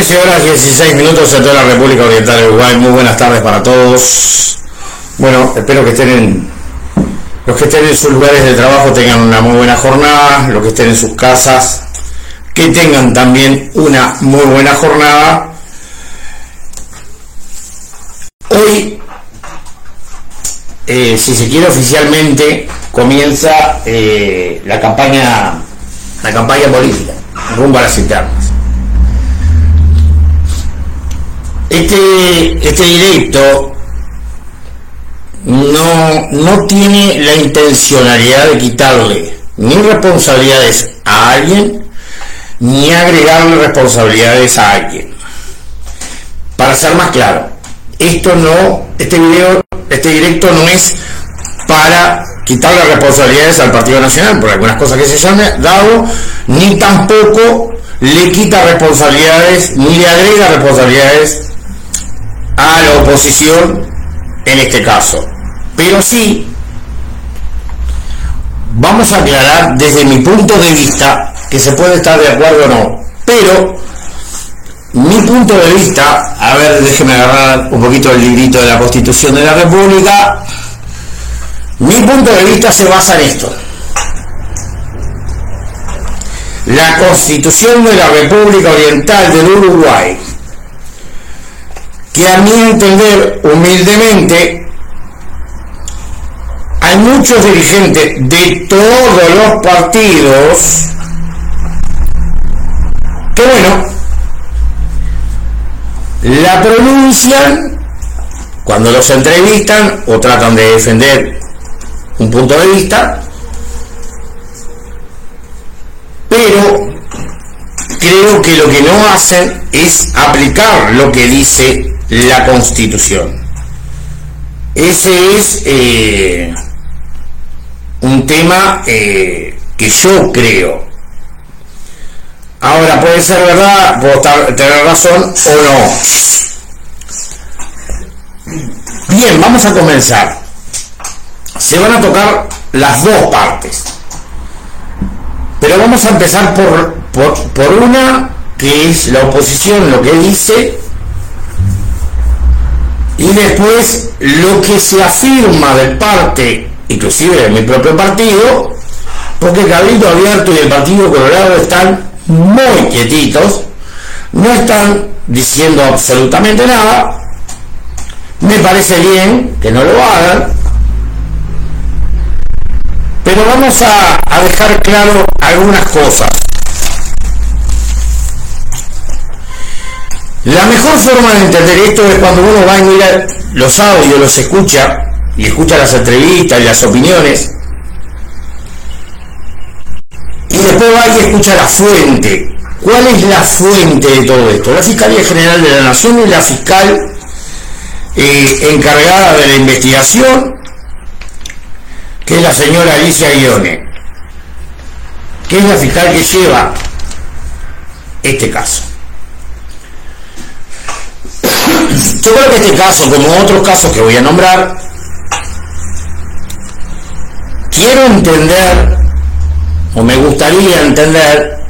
13 horas 16 minutos en toda la República Oriental de Uruguay. Muy buenas tardes para todos. Bueno, espero que estén en, los que estén en sus lugares de trabajo tengan una muy buena jornada, los que estén en sus casas, que tengan también una muy buena jornada. Hoy, eh, si se quiere oficialmente, comienza eh, la campaña la campaña política rumbo a las internas. Este, este directo no, no tiene la intencionalidad de quitarle ni responsabilidades a alguien, ni agregarle responsabilidades a alguien. Para ser más claro, esto no, este video, este directo no es para quitarle responsabilidades al Partido Nacional por algunas cosas que se han dado, ni tampoco le quita responsabilidades, ni le agrega responsabilidades a la oposición en este caso. Pero sí, vamos a aclarar desde mi punto de vista, que se puede estar de acuerdo o no, pero mi punto de vista, a ver, déjeme agarrar un poquito el librito de la Constitución de la República, mi punto de vista se basa en esto. La Constitución de la República Oriental del Uruguay que a mi entender, humildemente, hay muchos dirigentes de todos los partidos que, bueno, la pronuncian cuando los entrevistan o tratan de defender un punto de vista, pero creo que lo que no hacen es aplicar lo que dice la constitución. Ese es eh, un tema eh, que yo creo. Ahora puede ser verdad, puedo tener razón o no. Bien, vamos a comenzar. Se van a tocar las dos partes. Pero vamos a empezar por, por, por una que es la oposición, lo que dice y después lo que se afirma de parte, inclusive de mi propio partido, porque Cabildo Abierto y el Partido Colorado están muy quietitos, no están diciendo absolutamente nada, me parece bien que no lo hagan, pero vamos a dejar claro algunas cosas. La mejor forma de entender esto es cuando uno va y mira los audios, los escucha y escucha las entrevistas y las opiniones. Y después va y escucha la fuente. ¿Cuál es la fuente de todo esto? La Fiscalía General de la Nación y la fiscal eh, encargada de la investigación, que es la señora Alicia Guione, que es la fiscal que lleva este caso. Yo creo que este caso, como otros casos que voy a nombrar, quiero entender, o me gustaría entender,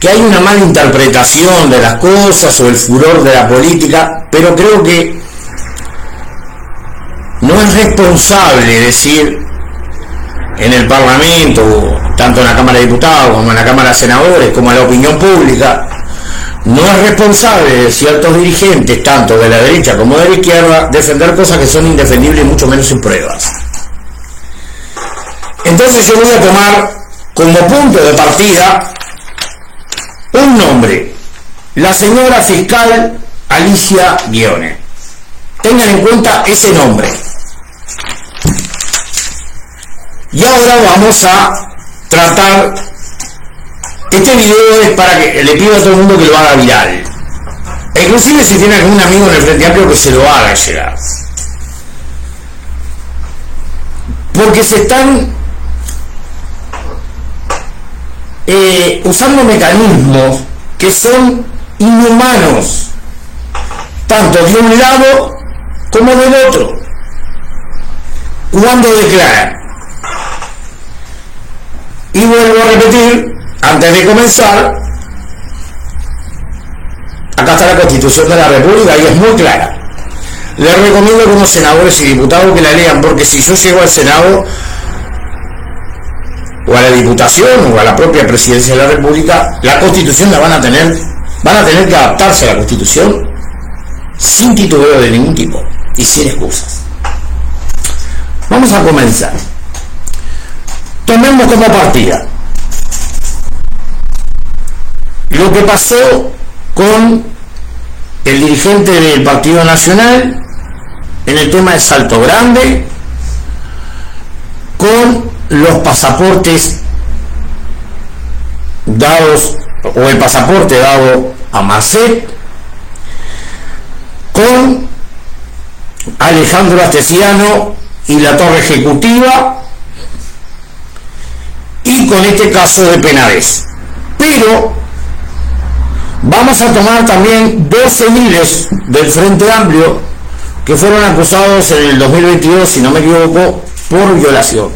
que hay una mala interpretación de las cosas o el furor de la política, pero creo que no es responsable decir en el Parlamento, tanto en la Cámara de Diputados como en la Cámara de Senadores, como en la opinión pública, no es responsable de ciertos dirigentes, tanto de la derecha como de la izquierda, defender cosas que son indefendibles y mucho menos sin pruebas. Entonces yo voy a tomar como punto de partida un nombre, la señora fiscal Alicia Guione. Tengan en cuenta ese nombre. Y ahora vamos a tratar este video es para que le pido a todo el mundo que lo haga viral. E inclusive si tiene algún amigo en el Frente Amplio que se lo haga llegar. Porque se están eh, usando mecanismos que son inhumanos, tanto de un lado como del otro, cuando declaran. Y vuelvo a repetir, antes de comenzar, Acá está la Constitución de la República y es muy clara. Les recomiendo a los senadores y diputados que la lean, porque si yo llego al Senado o a la Diputación o a la propia Presidencia de la República, la Constitución la van a tener, van a tener que adaptarse a la Constitución sin titubeo de ningún tipo y sin excusas. Vamos a comenzar. Tomemos como partida lo que pasó con el dirigente del Partido Nacional en el tema de Salto Grande, con los pasaportes dados, o el pasaporte dado a Marcet, con Alejandro Astesiano y la torre ejecutiva, y con este caso de Penades. Pero vamos a tomar también dos civiles del Frente Amplio que fueron acusados en el 2022, si no me equivoco, por violación.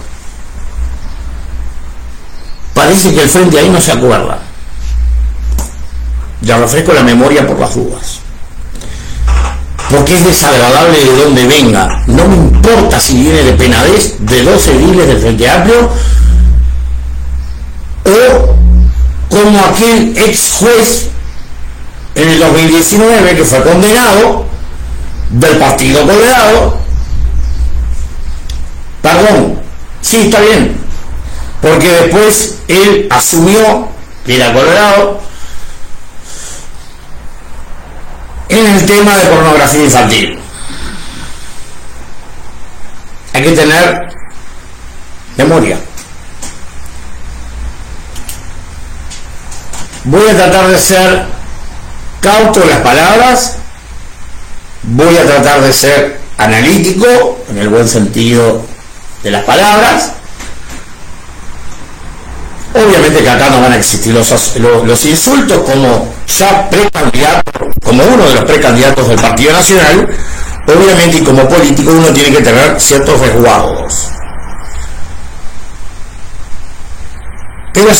Parece que el Frente ahí no se acuerda. Ya refresco la memoria por las dudas. Porque es desagradable de donde venga. No me importa si viene de Penades, de dos civiles del Frente Amplio, o como aquel ex juez en el 2019 que fue condenado del Partido Colorado. Perdón, sí, está bien, porque después él asumió que era Colorado en el tema de pornografía infantil. Hay que tener memoria. Voy a tratar de ser cauto las palabras, voy a tratar de ser analítico, en el buen sentido de las palabras. Obviamente que acá no van a existir los, insultos como ya precandidato, como uno de los precandidatos del Partido Nacional, obviamente y como político uno tiene que tener ciertos resguardos. Pero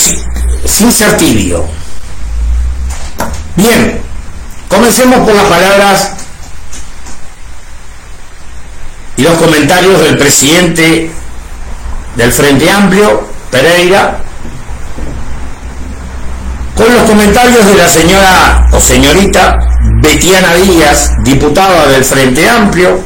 sin ser tibio. Bien, comencemos por las palabras y los comentarios del presidente del Frente Amplio, Pereira, con los comentarios de la señora o señorita Betiana Díaz, diputada del Frente Amplio,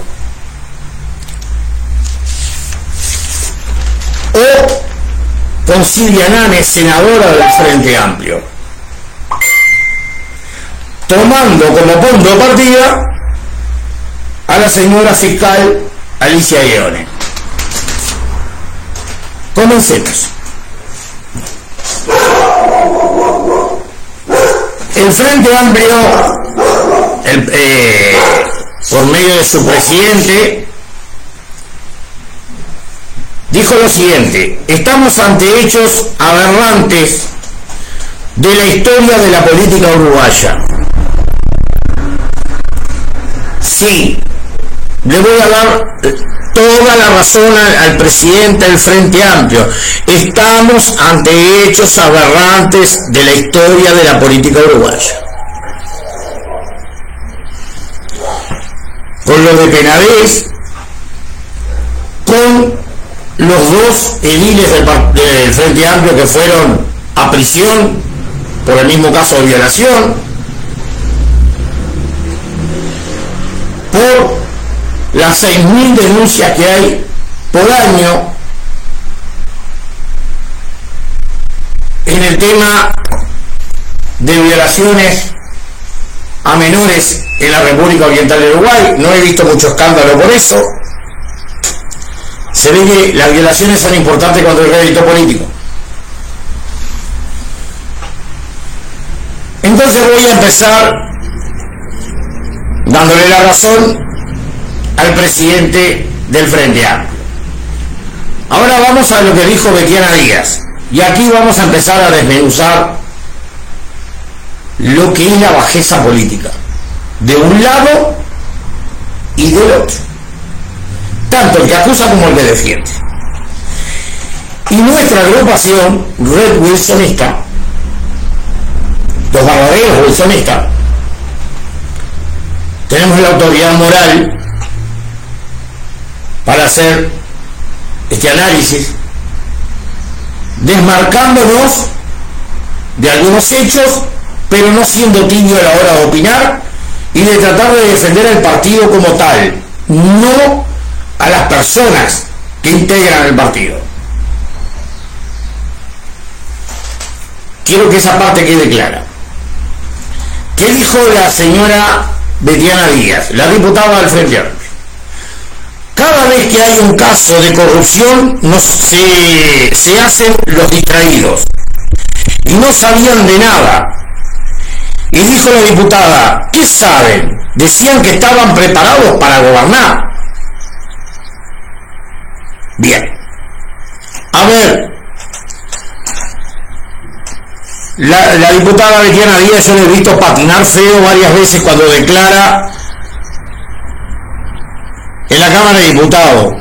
o con Silvia Nane, senadora del Frente Amplio, tomando como punto de partida a la señora fiscal Alicia Guione. Comencemos. El Frente Amplio, eh, por medio de su presidente, dijo lo siguiente, estamos ante hechos aberrantes de la historia de la política uruguaya. Sí, le voy a dar toda la razón al, presidente del Frente Amplio. Estamos ante hechos aberrantes de la historia de la política uruguaya. Con lo de Penavés, con los dos ediles del, del Frente Amplio que fueron a prisión por el mismo caso de violación, por las 6.000 denuncias que hay por año en el tema de violaciones a menores en la República Oriental de Uruguay. No he visto mucho escándalo por eso. Se ve que las violaciones son importantes contra el rédito político. Entonces voy a empezar dándole la razón al presidente del Frente Amplio. Ahora vamos a lo que dijo Betiana Díaz. Y aquí vamos a empezar a desmenuzar lo que es la bajeza política. De un lado y del otro. Tanto el que acusa como el que defiende. Y nuestra agrupación, Red Wilsonista, los verdaderos Wilsonistas, tenemos la autoridad moral para hacer este análisis, desmarcándonos de algunos hechos, pero no siendo tibio a la hora de opinar y de tratar de defender al partido como tal, no a las personas que integran el partido. Quiero que esa parte quede clara. ¿Qué dijo la señora Betiana Díaz, la diputada del Frente Cada vez que hay un caso de corrupción no se, se hacen los distraídos y no sabían de nada. Y dijo la diputada, ¿qué saben? Decían que estaban preparados para gobernar. Bien. A ver. La, diputada Betiana Díaz yo le he visto patinar feo varias veces cuando declara en la Cámara de Diputados.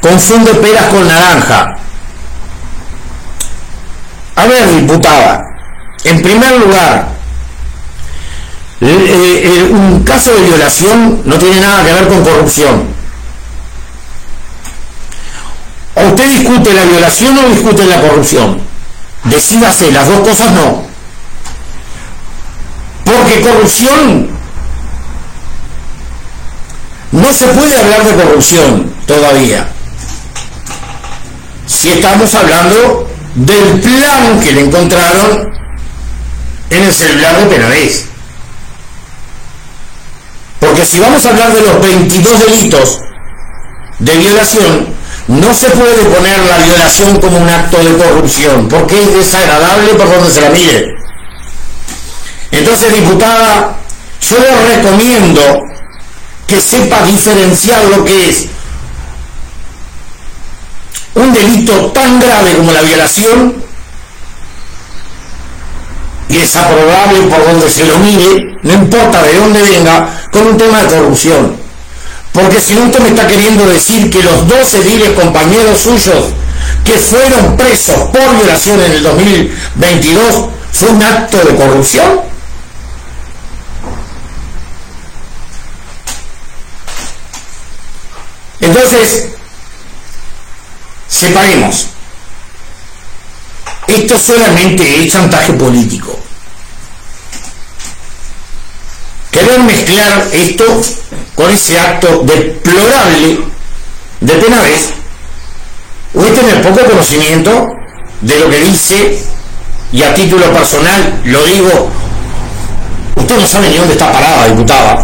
Confunde peras con naranja. A ver, diputada, en primer lugar, un caso de violación no tiene nada que ver con corrupción. O usted discute la violación o discute la corrupción. Decídase, las dos cosas no. Porque corrupción, no se puede hablar de corrupción todavía. Si estamos hablando del plan que le encontraron en el celular de Penavés. Porque si vamos a hablar de los 22 delitos de violación, no se puede poner la violación como un acto de corrupción, porque es desagradable por donde se la mire. Entonces, diputada, yo le recomiendo que sepa diferenciar lo que es un delito tan grave como la violación y es aprobable por donde se lo mire, no importa de dónde venga, con un tema de corrupción. Porque si usted me está queriendo decir que los dos ediles compañeros suyos que fueron presos por violación en el 2022 fue un acto de corrupción. Entonces, separemos. Esto solamente es chantaje político. Querer mezclar esto con ese acto deplorable de Penavés, usted tiene poco conocimiento de lo que dice, y a título personal lo digo, usted no sabe ni dónde está parada, diputada,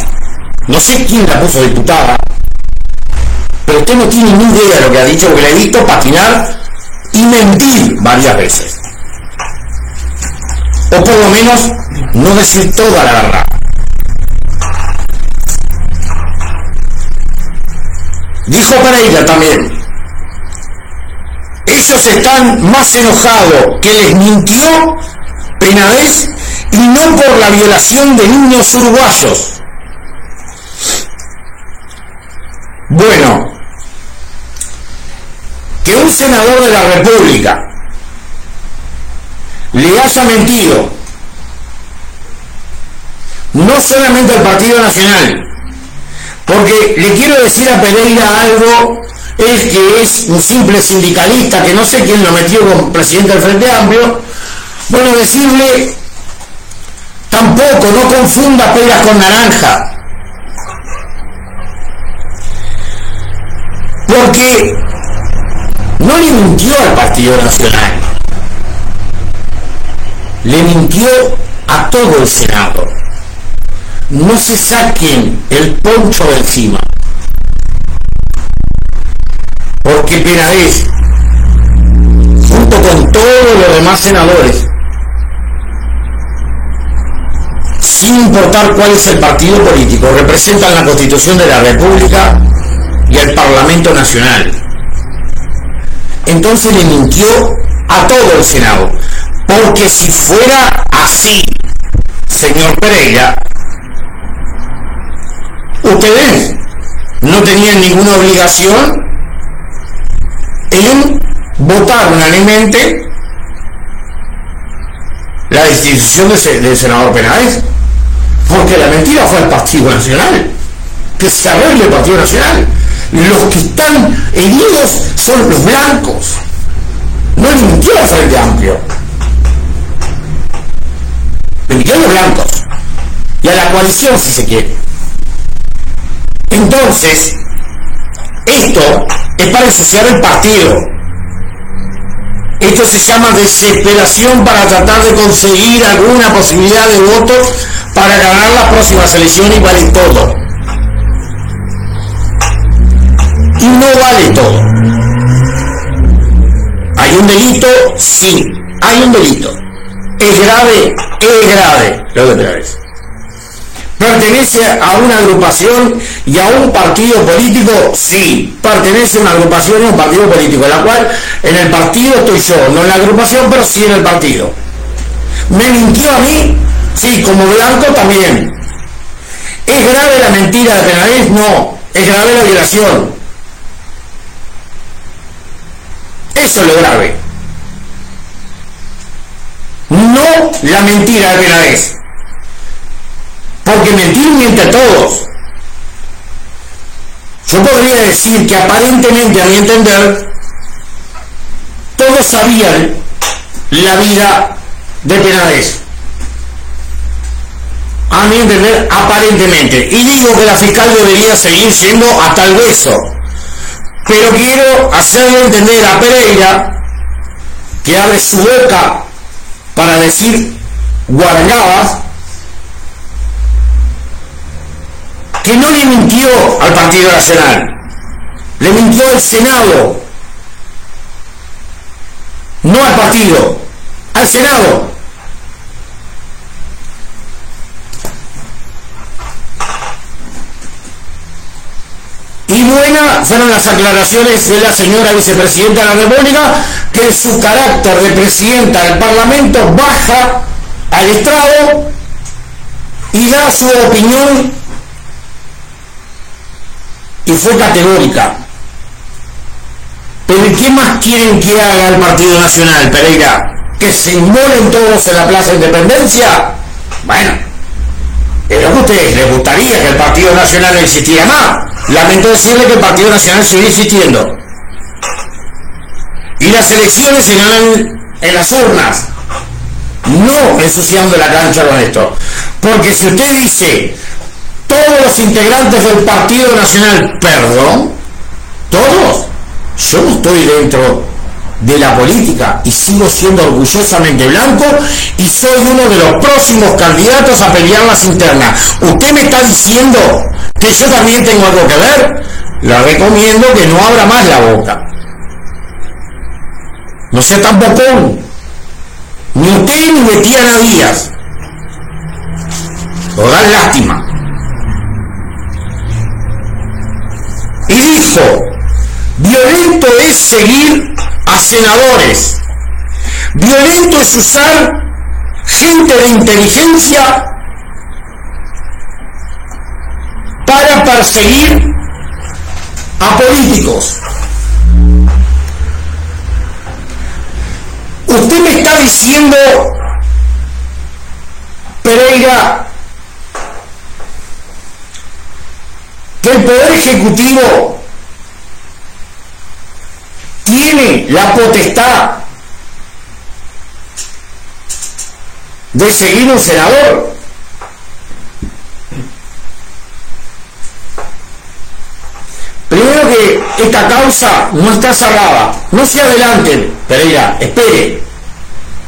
no sé quién la puso diputada, pero usted no tiene ni idea de lo que ha dicho, porque le he visto patinar y mentir varias veces. O por lo menos no decir toda la verdad. Dijo Pereira también, ellos están más enojados que les mintió Penavés y no por la violación de niños uruguayos. Bueno, que un senador de la República le haya mentido no solamente al Partido Nacional, porque le quiero decir a Pereira algo, es que es un simple sindicalista, que no sé quién lo metió como presidente del Frente Amplio, bueno, decirle, tampoco, no confunda peras con naranja. Porque no le mintió al Partido Nacional, le mintió a todo el Senado no se saquen el poncho de encima. Porque Penades, junto con todos los demás senadores, sin importar cuál es el partido político, representan la Constitución de la República y el Parlamento Nacional. Entonces le mintió a todo el Senado. Porque si fuera así, señor Pereira, ustedes no tenían ninguna obligación en votar unánimemente la destitución del senador Penáez. Porque la mentira fue el Partido Nacional. Que se arregle el Partido Nacional. Los que están heridos son los blancos. No mintió al Frente Amplio. Le a los blancos. Y a la coalición, si se quiere. Entonces, esto es para ensuciar el partido. Esto se llama desesperación para tratar de conseguir alguna posibilidad de voto para ganar las próximas elecciones y vale todo. Y no vale todo. ¿Hay un delito? Sí, hay un delito. ¿Es grave? Es grave lo de vez ¿Pertenece a una agrupación y a un partido político? Sí, pertenece a una agrupación y a un partido político, en la cual en el partido estoy yo, no en la agrupación, pero sí en el partido. ¿Me mintió a mí? Sí, como blanco también. ¿Es grave la mentira de Penalés? No, es grave la violación. Eso es lo grave. No la mentira de Penalés. Porque mentir miente a todos. Yo podría decir que aparentemente, a mi entender, todos sabían la vida de Penades. A mi entender, aparentemente. Y digo que la fiscal debería seguir siendo hasta el hueso. Pero quiero hacerle entender a Pereira que abre su boca para decir guarangabas que no le mintió al Partido Nacional, le mintió al Senado, no al partido, al Senado. Y buenas fueron las aclaraciones de la señora vicepresidenta de la República, que su carácter de presidenta del Parlamento baja al estrado y da su opinión y fue categórica. Pero ¿qué más quieren que haga el Partido Nacional, Pereira? ¿Que se inmolen todos en la Plaza de Independencia? Bueno, pero a ustedes les gustaría que el Partido Nacional existiera más. Lamento decirle que el Partido Nacional sigue existiendo. Y las elecciones se ganan en las urnas, no ensuciando la cancha con esto. Porque si usted dice todos los integrantes del Partido Nacional, perdón, todos, yo no estoy dentro de la política y sigo siendo orgullosamente blanco y soy uno de los próximos candidatos a pelear las internas. ¿Usted me está diciendo que yo también tengo algo que ver? Le recomiendo que no abra más la boca. No sea tampoco Ni usted ni Betiana Díaz. O da lástima. Y dijo, violento es seguir a senadores, violento es usar gente de inteligencia para perseguir a políticos. Usted me está diciendo, Pereira, que el Poder Ejecutivo tiene la potestad de seguir un senador. Primero que esta causa no está cerrada. No se adelante, Pereira, espere.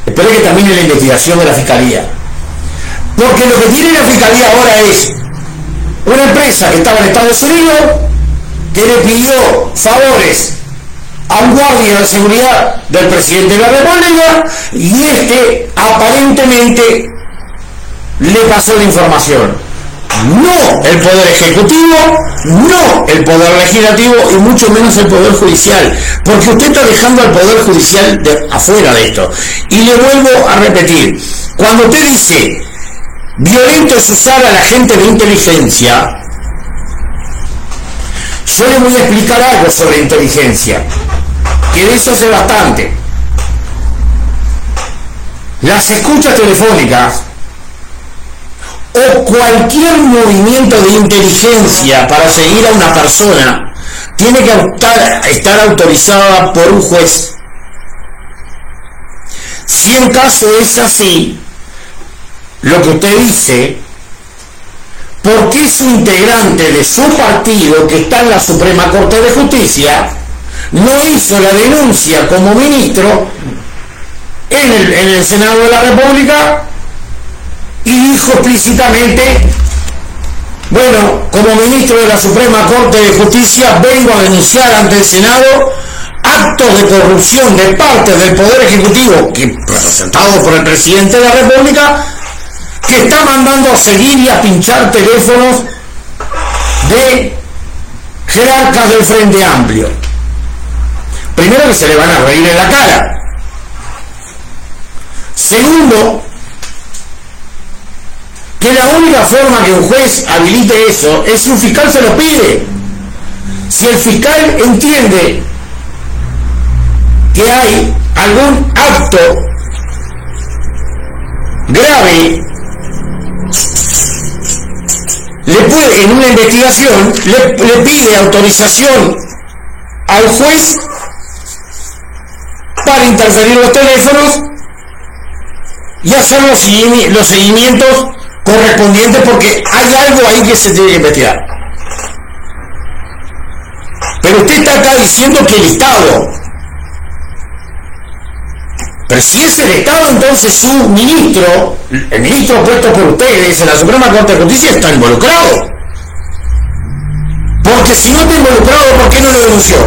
Espere que termine la investigación de la Fiscalía. Porque lo que tiene la Fiscalía ahora es una empresa que estaba en Estados Unidos que le pidió favores a un guardia de seguridad del presidente de la República y este aparentemente le pasó la información. No el Poder Ejecutivo, no el Poder Legislativo y mucho menos el Poder Judicial, porque usted está dejando al Poder Judicial afuera de esto. Y le vuelvo a repetir, cuando usted dice Violento es usar a la gente de inteligencia. Yo le voy a explicar algo sobre inteligencia, que de eso sé bastante. Las escuchas telefónicas o cualquier movimiento de inteligencia para seguir a una persona tiene que estar autorizada por un juez. Si en caso es así, lo que usted dice, ¿por qué su integrante de su partido, que está en la Suprema Corte de Justicia, no hizo la denuncia como ministro en el, en el Senado de la República y dijo explícitamente, bueno, como ministro de la Suprema Corte de Justicia vengo a denunciar ante el Senado actos de corrupción de parte del Poder Ejecutivo, que, representado por el presidente de la República, que está mandando a seguir y a pinchar teléfonos de jerarcas del Frente Amplio. Primero que se le van a reír en la cara. Segundo, que la única forma que un juez habilite eso es si un fiscal se lo pide. Si el fiscal entiende que hay algún acto grave, le puede, en una investigación, le, pide autorización al juez para interferir los teléfonos y hacer los, seguimientos correspondientes porque hay algo ahí que se tiene que investigar. Pero usted está acá diciendo que el Estado, pero si es el Estado, entonces su ministro, el ministro puesto por ustedes en la Suprema Corte de Justicia está involucrado. Porque si no está involucrado, ¿por qué no lo denunció?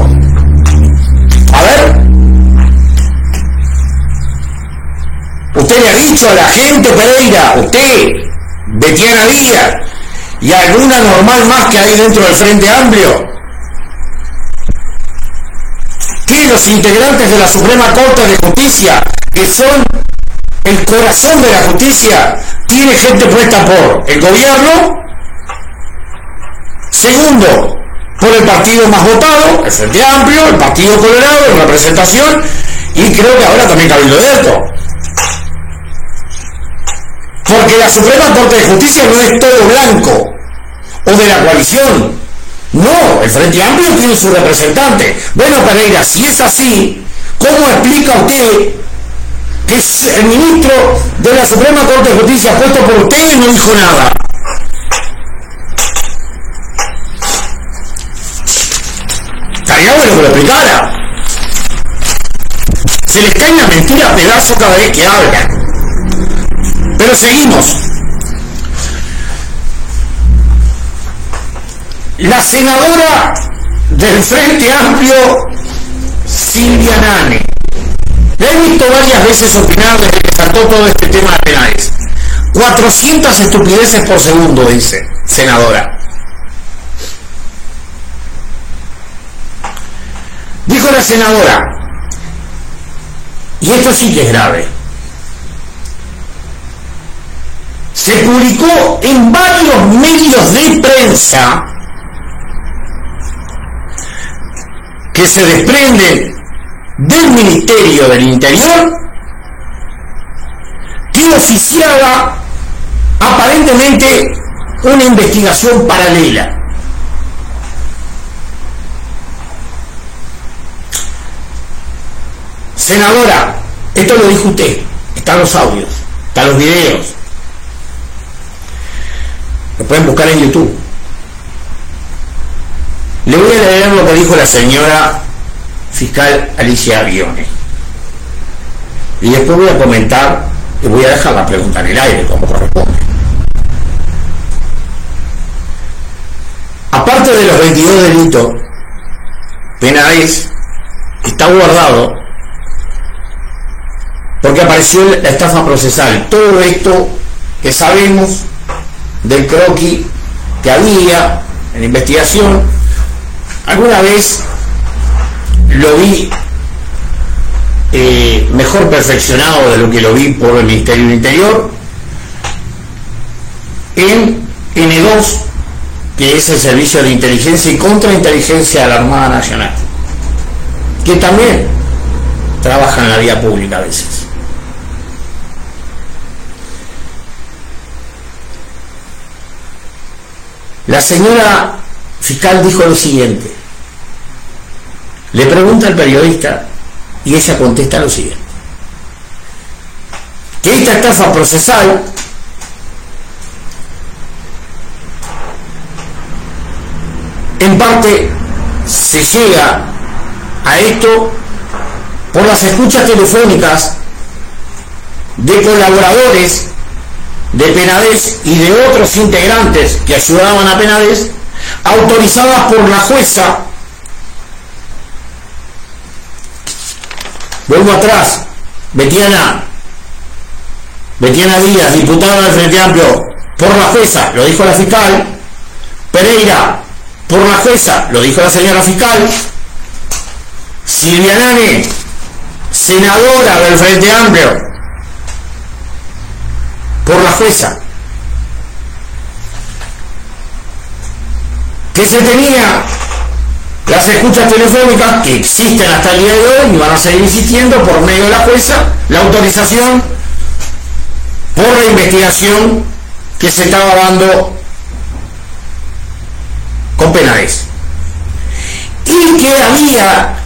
A ver. Usted le ha dicho a la gente Pereira, usted, Betiana Díaz y alguna normal más que hay dentro del Frente Amplio, que los integrantes de la Suprema Corte de Justicia, que son el corazón de la justicia, tiene gente puesta por el gobierno, segundo, por el partido más votado, el Frente Amplio, el Partido Colorado, en representación, y creo que ahora también Cabildo Abierto. Porque la Suprema Corte de Justicia no es todo blanco o de la coalición. No, el Frente Amplio tiene su representante. Bueno, Pereira, si es así, ¿cómo explica usted que el ministro de la Suprema Corte de Justicia puesto por usted no dijo nada? Estaría bueno que lo explicara. Se les cae una mentira a pedazo cada vez que hablan. Pero seguimos. La senadora del Frente Amplio, Silvia Nane. La he visto varias veces opinar desde que saltó todo este tema de penales. 400 estupideces por segundo, dice, senadora. Dijo la senadora, y esto sí que es grave, se publicó en varios medios de prensa que se desprenden del Ministerio del Interior que oficiaba aparentemente una investigación paralela. Senadora, esto lo dijo usted, están los audios, están los videos, lo pueden buscar en YouTube. Le voy a leer lo que dijo la señora fiscal Alicia Guione. Y después voy a comentar y voy a dejar la pregunta en el aire como corresponde. Aparte de los 22 delitos penales, está guardado porque apareció la estafa procesal. Todo esto que sabemos del croquis que había en investigación. Alguna vez lo vi eh, mejor perfeccionado de lo que lo vi por el Ministerio del Interior en N2, que es el Servicio de Inteligencia y Contrainteligencia de la Armada Nacional, que también trabaja en la vía pública a veces. La señora fiscal dijo lo siguiente. Le pregunta al periodista y ella contesta lo siguiente. Que esta estafa procesal en parte se llega a esto por las escuchas telefónicas de colaboradores de Penades y de otros integrantes que ayudaban a Penades, autorizadas por la jueza. Atrás, Betiana, Betiana Díaz, diputada del Frente Amplio, por la jueza, lo dijo la fiscal, Pereira, por la jueza, lo dijo la señora fiscal, Silvia Nane, senadora del Frente Amplio, por la jueza, que se tenía las escuchas telefónicas que existen hasta el día de hoy y van a seguir existiendo por medio de la jueza, la autorización por la investigación que se estaba dando con penales. Y que había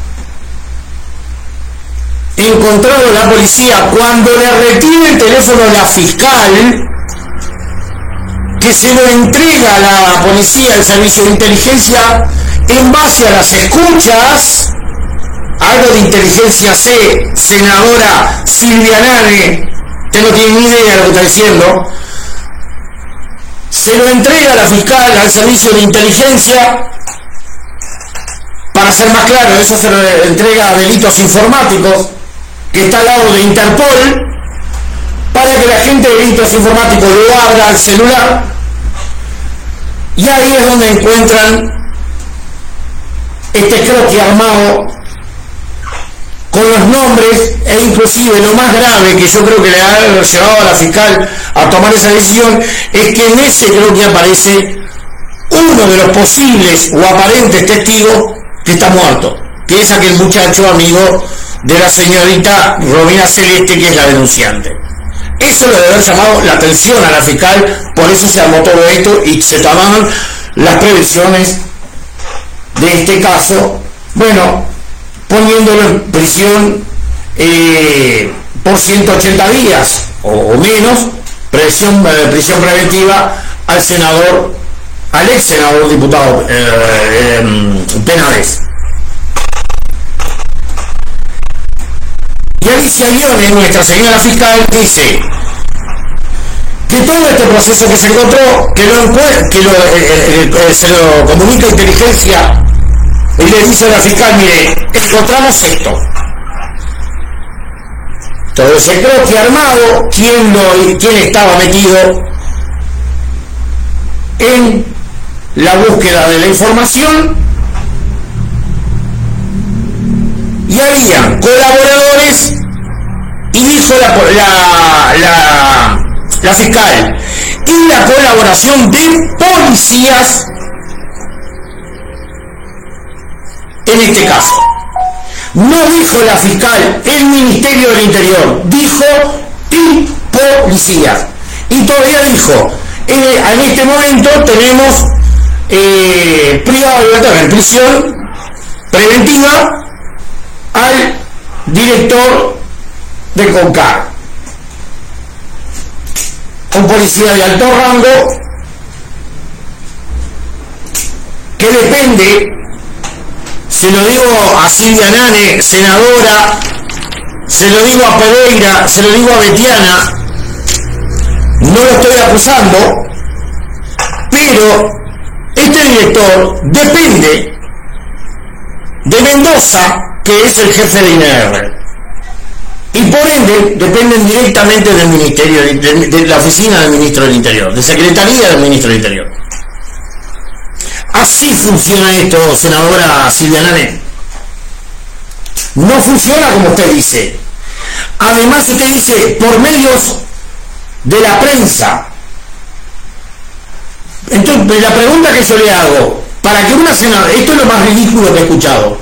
encontrado la policía cuando le retiene el teléfono a la fiscal, que se lo entrega a la policía, al servicio de inteligencia, en base a las escuchas, algo de inteligencia C, senadora Silvia Nane, usted no tiene ni idea de lo que está diciendo, se lo entrega a la fiscal, al servicio de inteligencia, para ser más claro, eso se lo entrega a delitos informáticos, que está al lado de Interpol, para que la gente de delitos informáticos lo abra al celular, y ahí es donde encuentran este croquis armado con los nombres e inclusive lo más grave que yo creo que le ha llevado a la fiscal a tomar esa decisión es que en ese creo que aparece uno de los posibles o aparentes testigos que está muerto, que es aquel muchacho amigo de la señorita Romina Celeste, que es la denunciante. Eso le debe haber llamado la atención a la fiscal, por eso se armó todo esto y se tomaron las prevenciones de este caso, bueno, poniéndolo en prisión eh, por 180 días o, menos, prisión, eh, prisión preventiva al senador, al ex senador diputado eh, em. Y Alicia Guiones, nuestra señora fiscal, dice que todo este proceso que se encontró, que, lo, que lo, se lo comunica inteligencia y le dice a la fiscal, mire, encontramos esto. Todo ese croquis armado, ¿quién, lo, quién estaba metido en la búsqueda de la información? Y había colaboradores y dijo la, la fiscal, y la colaboración de policías en este caso. No dijo la fiscal, el Ministerio del Interior, dijo y policía. Y todavía dijo, eh, en este momento tenemos eh, privado de libertad en prisión preventiva al director de CONCAR. Un policía de alto rango que depende se lo digo a Silvia Nane, senadora, se lo digo a Pereira, se lo digo a Betiana, no lo estoy acusando, pero este director depende de Mendoza, que es el jefe de INR. Y por ende dependen directamente del Ministerio, de, la oficina del Ministro del Interior, de Secretaría del Ministro del Interior. Así funciona esto, senadora Silvia. No funciona como usted dice. Además usted dice, por medios de la prensa. Entonces, la pregunta que yo le hago, para que una senadora, esto es lo más ridículo que he escuchado,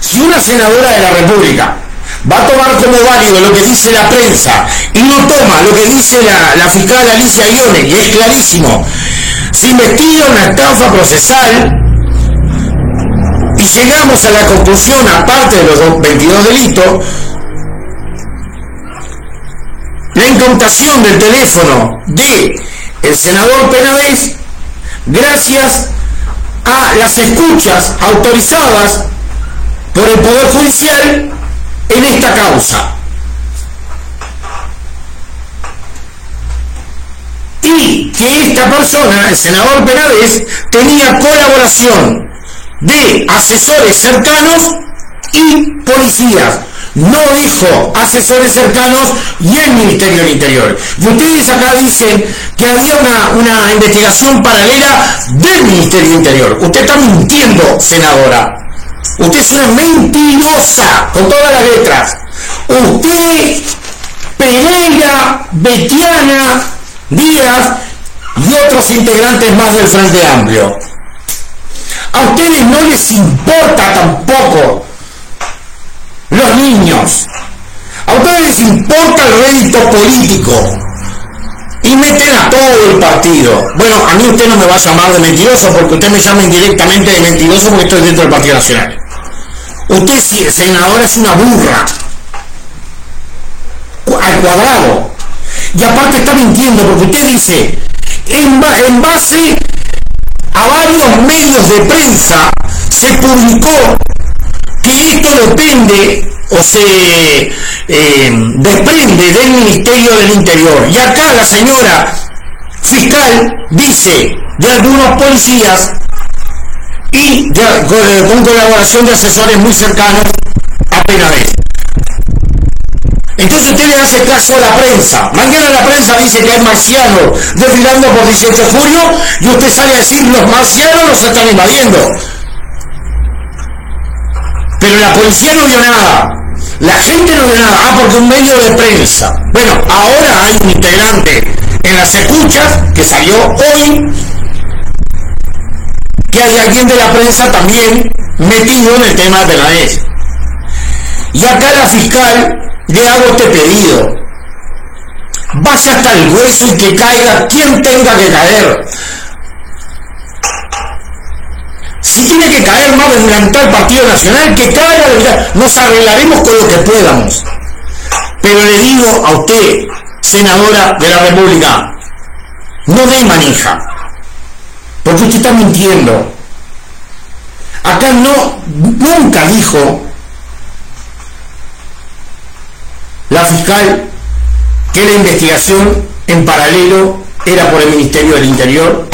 si una senadora de la República va a tomar como válido lo que dice la prensa y no toma lo que dice la, fiscal Alicia Ione, que es clarísimo, se investiga una estafa procesal y llegamos a la conclusión, aparte de los 22 delitos, la incautación del teléfono de el senador Penades gracias a las escuchas autorizadas por el Poder Judicial en esta causa. Y que esta persona, el senador Penades, tenía colaboración de asesores cercanos y policías no dijo asesores cercanos y el Ministerio del Interior. Y ustedes acá dicen que había una, investigación paralela del Ministerio del Interior. Usted está mintiendo, senadora. Usted es una mentirosa, con todas las letras. Usted, Pereira, Betiana, Díaz y otros integrantes más del Frente Amplio. A ustedes no les importa tampoco los niños. A ustedes les importa el rédito político y meten a todo el partido. Bueno, a mí usted no me va a llamar de mentiroso porque usted me llama indirectamente de mentiroso porque estoy dentro del Partido Nacional. Usted, senadora, es una burra. Al cuadrado. Y aparte está mintiendo porque usted dice, en, en base a varios medios de prensa se publicó que esto depende o se eh, desprende del Ministerio del Interior. Y acá la señora fiscal dice de algunos policías y con colaboración de asesores muy cercanos a vez Entonces usted le hace caso a la prensa. Mañana la prensa dice que hay marcianos desfilando por 18 de julio y usted sale a decir los marcianos los están invadiendo. Pero la policía no vio nada. La gente no vio nada. Ah, porque un medio de prensa. Bueno, ahora hay un integrante en las escuchas que salió hoy que hay alguien de la prensa también metido en el tema de la ES. Y acá la fiscal le hago este pedido. Vaya hasta el hueso y que caiga quien tenga que caer. Si tiene que caer más durante el Partido Nacional, que caiga, nos arreglaremos con lo que podamos. Pero le digo a usted, senadora de la República, no dé manija, porque usted está mintiendo. Acá no, nunca dijo la fiscal que la investigación en paralelo era por el Ministerio del Interior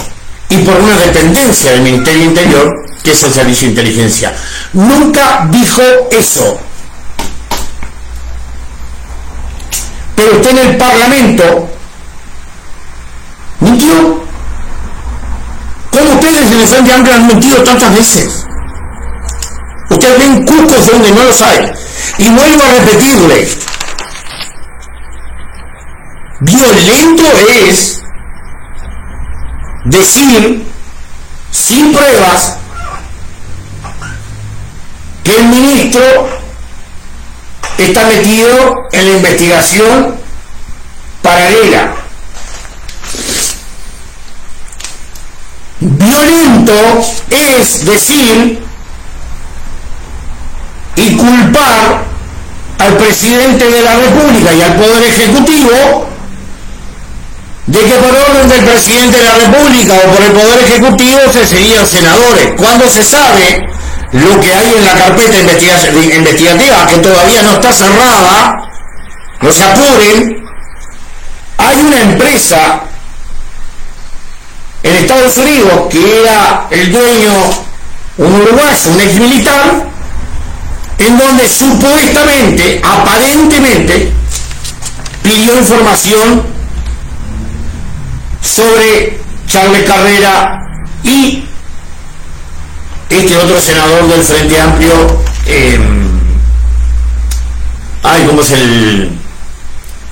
y por una dependencia del Ministerio del Interior, que es el Servicio de Inteligencia. Nunca dijo eso. Pero usted en el Parlamento mintió. ¿Cómo ustedes en el Frente Amplio han mentido tantas veces? Ustedes ven cucos donde no los hay. Y vuelvo a repetirle. Violento es decir sin pruebas que el ministro está metido en la investigación paralela. Violento es decir y culpar al presidente de la República y al Poder Ejecutivo de que por orden del presidente de la República o por el Poder Ejecutivo se seguían senadores, cuando se sabe lo que hay en la carpeta investigativa, que todavía no está cerrada, no se apuren, hay una empresa en Estados Unidos que era el dueño, un uruguayo, un ex militar, en donde supuestamente, aparentemente, pidió información sobre Charles Carrera y este otro senador del Frente Amplio, em, ay, ¿cómo es el,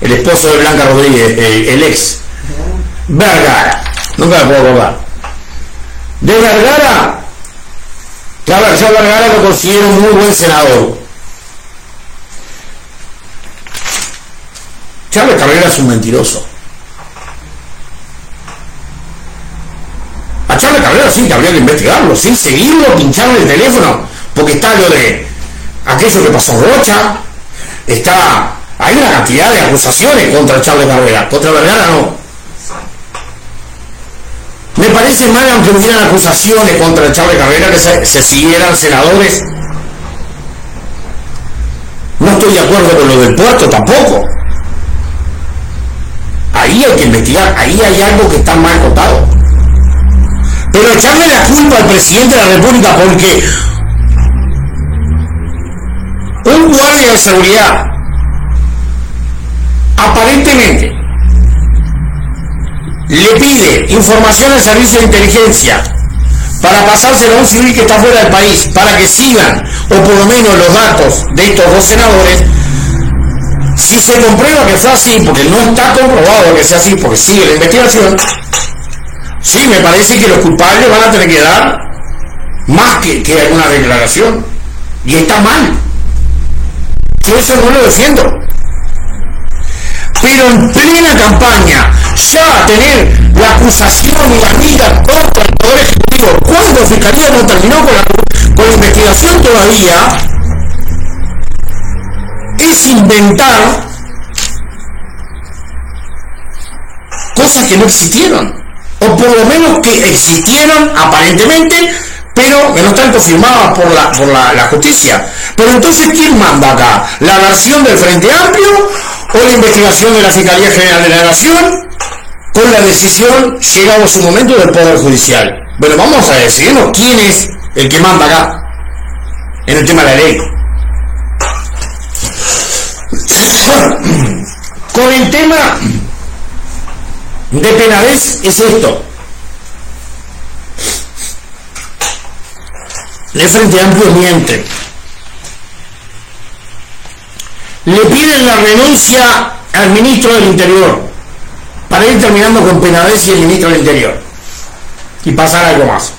el esposo de Blanca Rodríguez, el, ex? Vergara, nunca me puedo acordar. De Vergara, yo Vergara lo considero un muy buen senador. Charles Carrera es un mentiroso. Charles Cabrera sí que habría que investigarlo, sí, seguirlo, pincharle el teléfono, porque está lo de aquello que pasó Rocha, está, hay una cantidad de acusaciones contra Charles Cabrera, contra Vergara no. Me parece mal, aunque hubieran acusaciones contra Charles Cabrera, que se, se siguieran senadores. No estoy de acuerdo con lo del puerto tampoco. Ahí hay que investigar, ahí hay algo que está mal contado. Pero echarle la culpa al presidente de la República porque un guardia de seguridad aparentemente le pide información al servicio de inteligencia para pasárselo a un civil que está fuera del país, para que sigan, o por lo menos los datos de estos dos senadores, si se comprueba que fue así, porque no está comprobado que sea así, porque sigue la investigación, sí, me parece que los culpables van a tener que dar más que, que alguna declaración. Y está mal. Yo eso no lo defiendo. Pero en plena campaña, ya tener la acusación y la mira contra el Poder Ejecutivo, cuando Fiscalía no terminó con la, con la investigación todavía, es inventar cosas que no existieron, o por lo menos que existieron aparentemente, pero que no están confirmadas por la, por la, la justicia. Pero entonces, ¿quién manda acá? ¿La versión del Frente Amplio o la investigación de la Fiscalía General de la Nación? Con la decisión, llegado su momento, del Poder Judicial. Bueno, vamos a decidirnos quién es el que manda acá, en el tema de la ley. Con el tema de penadez es esto. El Frente Amplio miente. Le piden la renuncia al ministro del Interior para ir terminando con Penadez y el ministro del Interior y pasar algo más.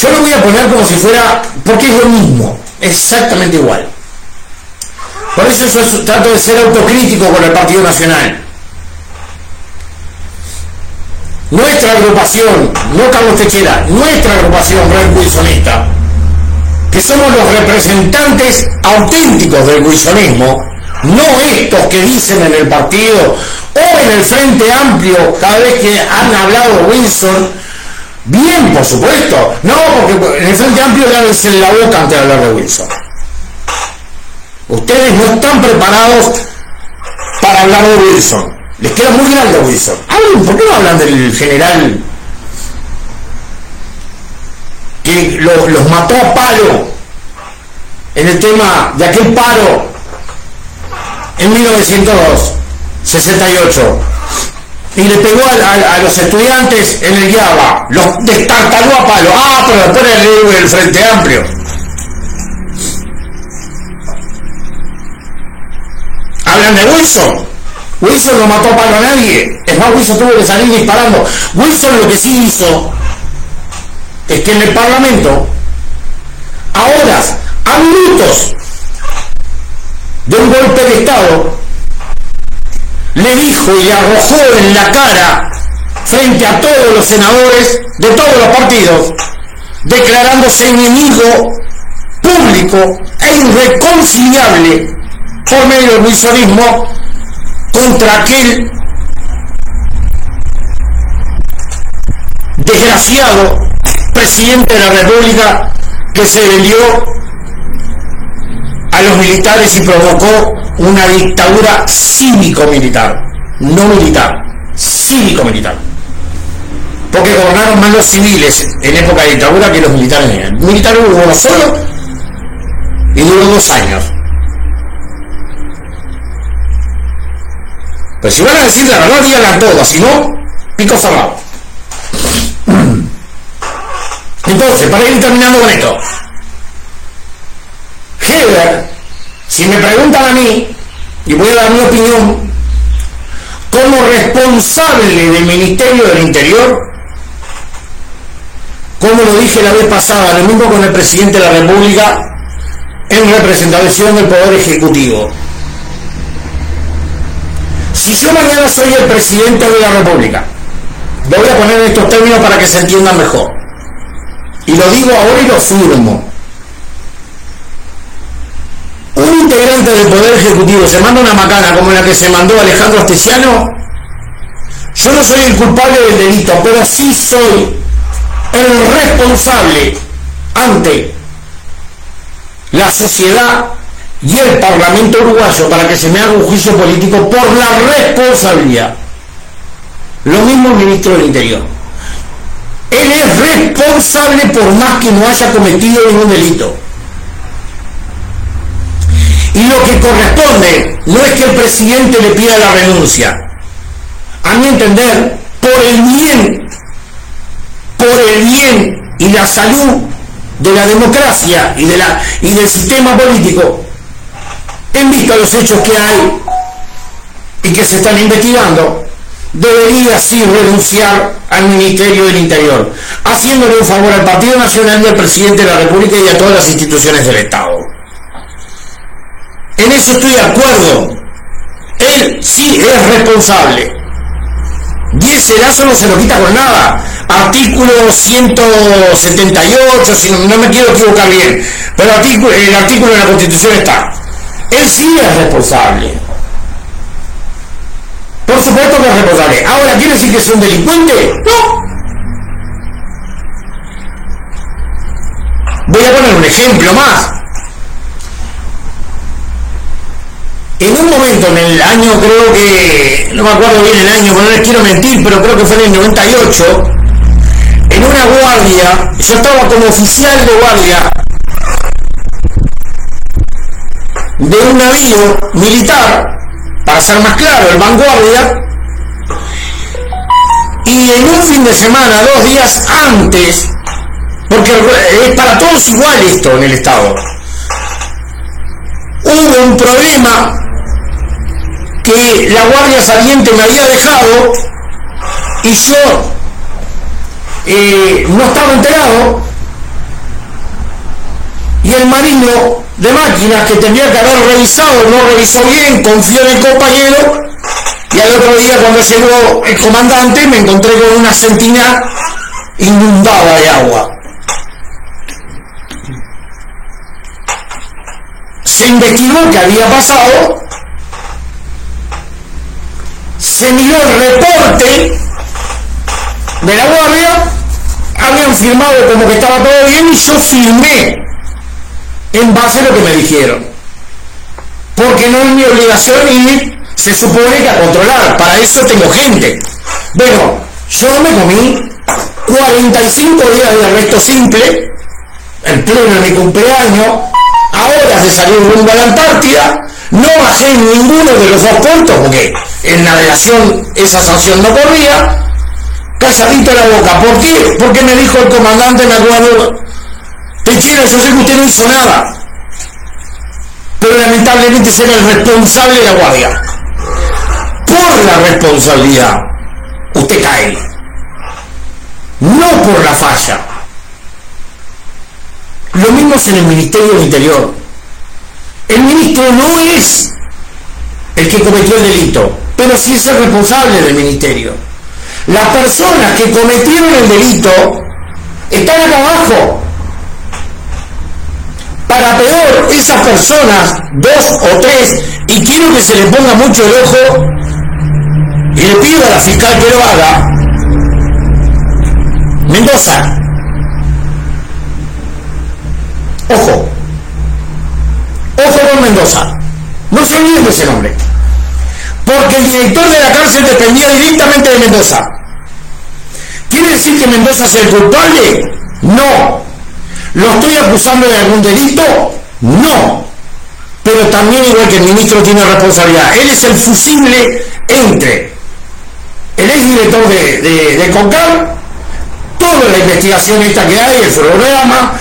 Yo lo voy a poner como si fuera, porque es lo mismo, exactamente igual. Por eso yo trato de ser autocrítico con el Partido Nacional. Nuestra agrupación, no Carlos Techera, nuestra agrupación Red Wilsonista, que somos los representantes auténticos del wilsonismo, no estos que dicen en el partido o en el Frente Amplio cada vez que han hablado Wilson, bien por supuesto, no porque en el Frente Amplio le en la boca antes de hablar de Wilson. Ustedes no están preparados para hablar de Wilson. Les queda muy grande Wilson. Hablen, ¿por qué no hablan del general que lo, los mató a palo en el tema de aquel paro en 1968 y le pegó a, a, los estudiantes en el Java, los destartaló a palo. Ah, pero después el, el Frente Amplio. Hablan de Wilson. Wilson no mató a palo a nadie. Es más, Wilson tuvo que salir disparando. Wilson lo que sí hizo es que en el Parlamento, a horas, a minutos de un golpe de Estado, le dijo y le arrojó en la cara frente a todos los senadores de todos los partidos, declarándose enemigo público e irreconciliable por medio del wilsonismo contra aquel desgraciado presidente de la República que se vendió a los militares y provocó una dictadura cívico-militar, no militar, cívico-militar. Porque gobernaron más los civiles en época de dictadura que los militares. El militar hubo uno solo y duró dos años. Pues si van a decir la verdad, díganla todas, si no, pico cerrado. Entonces, para ir terminando con esto, Heber, si me preguntan a mí, y voy a dar mi opinión, como responsable del Ministerio del Interior, como lo dije la vez pasada, lo mismo con el presidente de la República, en representación del Poder Ejecutivo. Si yo mañana soy el presidente de la República voy a poner estos términos para que se entienda mejor. Y lo digo ahora y lo firmo. Un integrante del Poder Ejecutivo se manda una macana como la que se mandó Alejandro Astesiano. Yo no soy el culpable del delito, pero sí soy el responsable ante la sociedad y el Parlamento uruguayo para que se me haga un juicio político por la responsabilidad. Lo mismo el ministro del Interior. Él es responsable por más que no haya cometido ningún delito. Y lo que corresponde no es que el presidente le pida la renuncia. A mi entender, por el bien, por el bien y la salud de la democracia y, de la, y del sistema político, en vista de los hechos que hay y que se están investigando, debería sí renunciar al Ministerio del Interior, haciéndole un favor al Partido Nacional y al Presidente de la República y a todas las instituciones del Estado. En eso estoy de acuerdo. Él sí es responsable. Y ese lazo no se lo quita con nada. Artículo 178, si no, me quiero equivocar bien, pero el artículo de la Constitución está. Él sí es responsable. Por supuesto que es. Ahora, ¿quiere decir que es un delincuente? No. Voy a poner un ejemplo más. En un momento, en el año, creo que, no me acuerdo bien el año, no les quiero mentir, pero creo que fue en el 98, en una guardia, yo estaba como oficial de guardia de un navío militar, para ser más claro, el vanguardia, y en un fin de semana, dos días antes, porque es para todos igual esto en el Estado, hubo un problema que la guardia saliente me había dejado y yo eh, no estaba enterado. Y el marino de máquinas que tenía que haber revisado no revisó bien, confió en el compañero y al otro día cuando llegó el comandante me encontré con una sentina inundada de agua. Se investigó qué había pasado se miró el reporte de la guardia, habían firmado como que estaba todo bien y yo firmé en base a lo que me dijeron. Porque no es mi obligación ir, se supone que a controlar, para eso tengo gente. Bueno, yo me comí 45 días de arresto simple, en pleno de mi cumpleaños, ahora de salir rumbo a la Antártida, no bajé ninguno de los dos puntos porque en navegación esa sanción no corría. Calladito la boca. ¿Por qué? Porque me dijo el comandante, me acuerdo, Techero, yo sé que usted no hizo nada. Pero lamentablemente será el responsable de la guardia. Por la responsabilidad, usted cae. No por la falla. Lo mismo es en el Ministerio del Interior. El ministro no es el que cometió el delito, pero sí es el responsable del ministerio. Las personas que cometieron el delito están acá abajo. Para peor, esas personas, dos o tres, y quiero que se le ponga mucho el ojo, y le pido a la fiscal que lo haga, Mendoza. Ojo, Ojo con Mendoza. No se olviden de ese nombre. Porque el director de la cárcel dependía directamente de Mendoza. ¿Quiere decir que Mendoza es el culpable? No. ¿Lo estoy acusando de algún delito? No. Pero también igual que el ministro tiene responsabilidad. Él es el fusible entre el exdirector de, de, de CONCAR, toda la investigación esta que hay, el programa,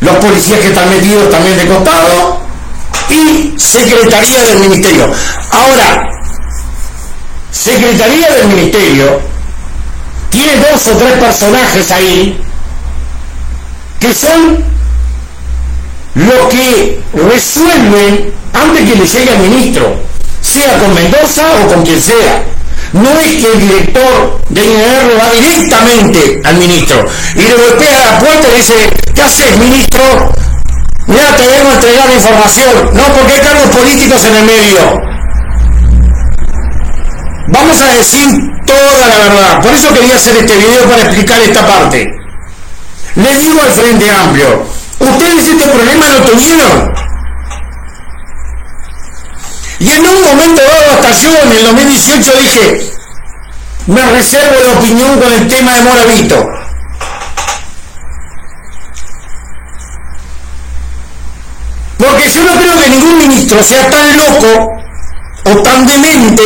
los policías que están metidos también de costado y Secretaría del Ministerio. Ahora, Secretaría del Ministerio tiene dos o tres personajes ahí que son los que resuelven antes que le llegue al ministro, sea con Mendoza o con quien sea. no es que el director de INR va directamente al ministro y le golpea la puerta y le dice, ¿qué haces ministro? Mira, te vengo a entregar información. No, porque hay cargos políticos en el medio. Vamos a decir toda la verdad. Por eso quería hacer este video para explicar esta parte. Le digo al Frente Amplio, ustedes este problema lo tuvieron. Y en un momento dado, hasta yo en el 2018 dije, me reservo la opinión con el tema de Moravito. Porque yo no creo que ningún ministro sea tan loco o tan demente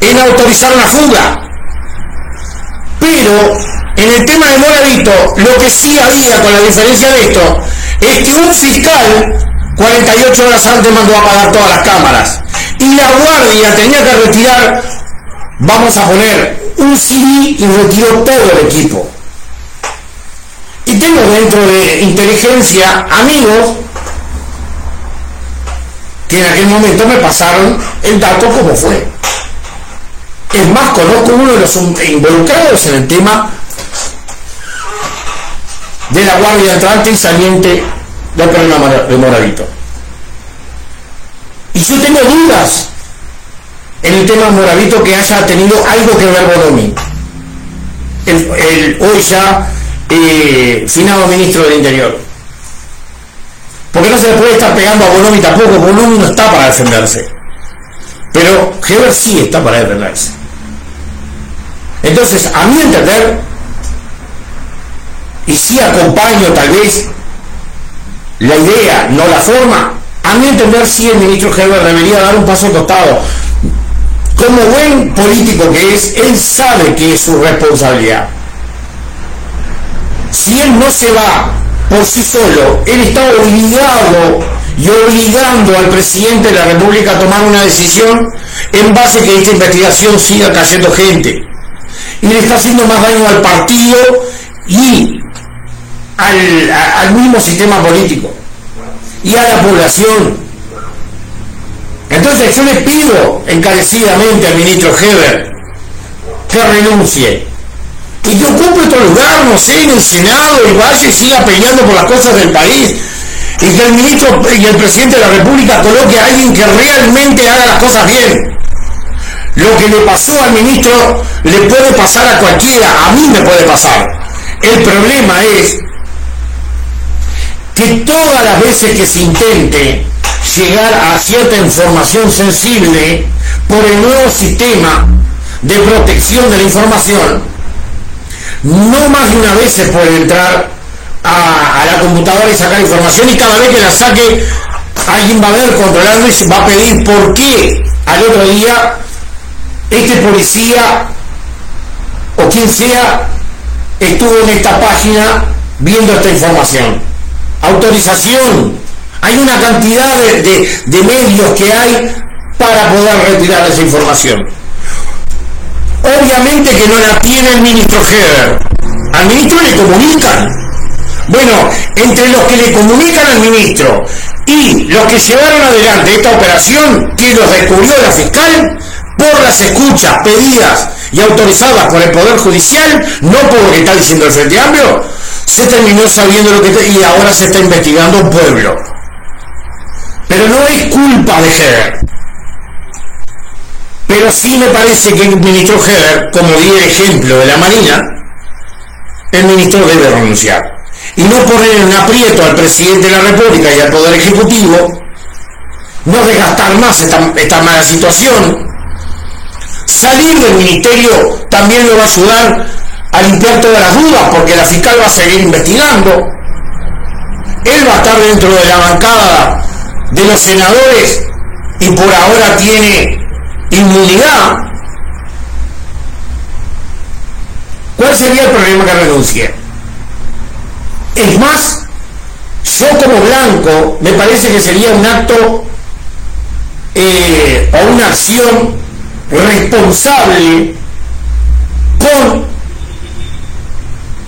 en autorizar una fuga. Pero en el tema de Moravito, lo que sí había con la diferencia de esto, es que un fiscal 48 horas antes mandó a apagar todas las cámaras. Y la guardia tenía que retirar, vamos a poner, un CD y retiró todo el equipo. Y tengo dentro de inteligencia amigos que en aquel momento me pasaron el dato como fue. Es más, conozco uno de los involucrados en el tema de la guardia entrante y saliente del problema de Moravito. Y yo tengo dudas en el tema Moravito que haya tenido algo que ver Bonomi, el, hoy ya eh, finado ministro del Interior. Porque no se le puede estar pegando a Bonomi tampoco, Bonomi no está para defenderse. Pero Heber sí está para defenderse. Entonces, a mi entender, y si acompaño tal vez la idea, no la forma, a mi entender sí el ministro Heber debería dar un paso costado. Como buen político que es, él sabe que es su responsabilidad. Si él no se va por sí solo, él está obligado y obligando al presidente de la República a tomar una decisión en base a que esta investigación siga cayendo gente y le está haciendo más daño al partido y al, mismo sistema político y a la población. Entonces yo le pido encarecidamente al ministro Heber que renuncie y que ocupe otro lugar, no sé, en el Senado y vaya y siga peleando por las cosas del país y que el ministro y el presidente de la República coloque a alguien que realmente haga las cosas bien. Lo que le pasó al ministro le puede pasar a cualquiera, a mí me puede pasar. El problema es que todas las veces que se intente llegar a cierta información sensible por el nuevo sistema de protección de la información, no más de una vez se puede entrar a, la computadora y sacar información y cada vez que la saque alguien va a ver controlando y va a pedir por qué al otro día este policía o quien sea estuvo en esta página viendo esta información. Autorización. Hay una cantidad de, medios que hay para poder retirar esa información. Obviamente que no la tiene el ministro Heber. Al ministro le comunican. Bueno, entre los que le comunican al ministro y los que llevaron adelante esta operación, que los descubrió la fiscal, por las escuchas pedidas y autorizadas por el Poder Judicial, no por lo que está diciendo el Frente Amplio, se terminó sabiendo lo que y ahora se está investigando pueblo. Pero no es culpa de Heber. Pero sí me parece que el ministro Heber, como di el ejemplo de la Marina, el ministro debe renunciar. Y no poner en aprieto al presidente de la República y al Poder Ejecutivo, no desgastar más esta, esta mala situación, Salir del ministerio también lo va a ayudar a limpiar todas las dudas, porque la fiscal va a seguir investigando. Él va a estar dentro de la bancada de los senadores y por ahora tiene inmunidad. ¿Cuál sería el problema que renuncie? Es más, yo como blanco me parece que sería un acto eh, o una acción responsable con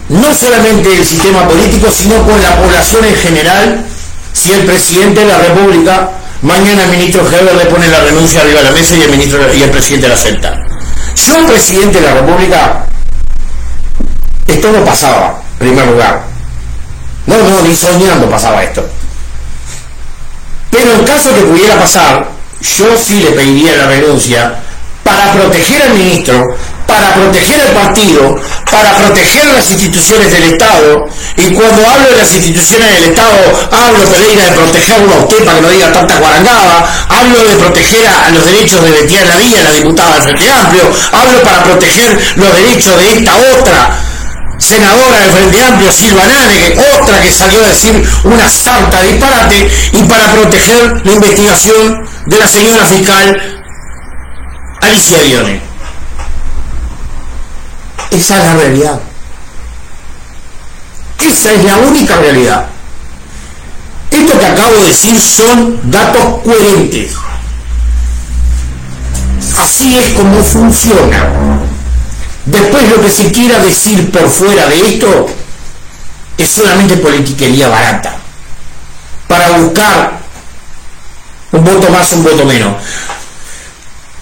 no solamente el sistema político, sino con la población en general, si el presidente de la República, mañana el ministro Heber le pone la renuncia arriba de la mesa y el, ministro, y el presidente la acepta. Yo, presidente de la República, esto no pasaba, en primer lugar. No, no, ni soñando pasaba esto. Pero en caso que pudiera pasar, yo sí le pediría la renuncia para proteger al ministro, para proteger al partido, para proteger las instituciones del Estado. Y cuando hablo de las instituciones del Estado, hablo, Pereira, de protegerlo a usted para que no diga tanta guarangada, hablo de proteger a, los derechos de Betía Lavilla, la diputada del Frente Amplio, hablo para proteger los derechos de esta otra senadora del Frente Amplio, Silva Nane, otra que salió a decir una santa disparate, y para proteger la investigación de la señora fiscal Alicia Dione. Esa es la realidad. Esa es la única realidad. Esto que acabo de decir son datos coherentes. Así es como funciona. Después lo que se quiera decir por fuera de esto es solamente politiquería barata. Para buscar un voto más, un voto menos.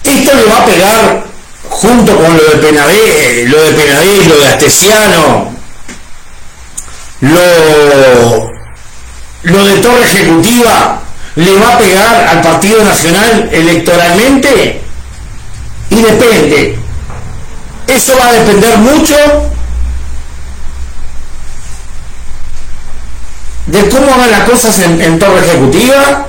Esto le va a pegar junto con lo de Penabé, lo de Penabé, lo de Astesiano, lo, lo de Torre Ejecutiva, le va a pegar al Partido Nacional electoralmente y depende. Eso va a depender mucho de cómo hagan las cosas en Torre Ejecutiva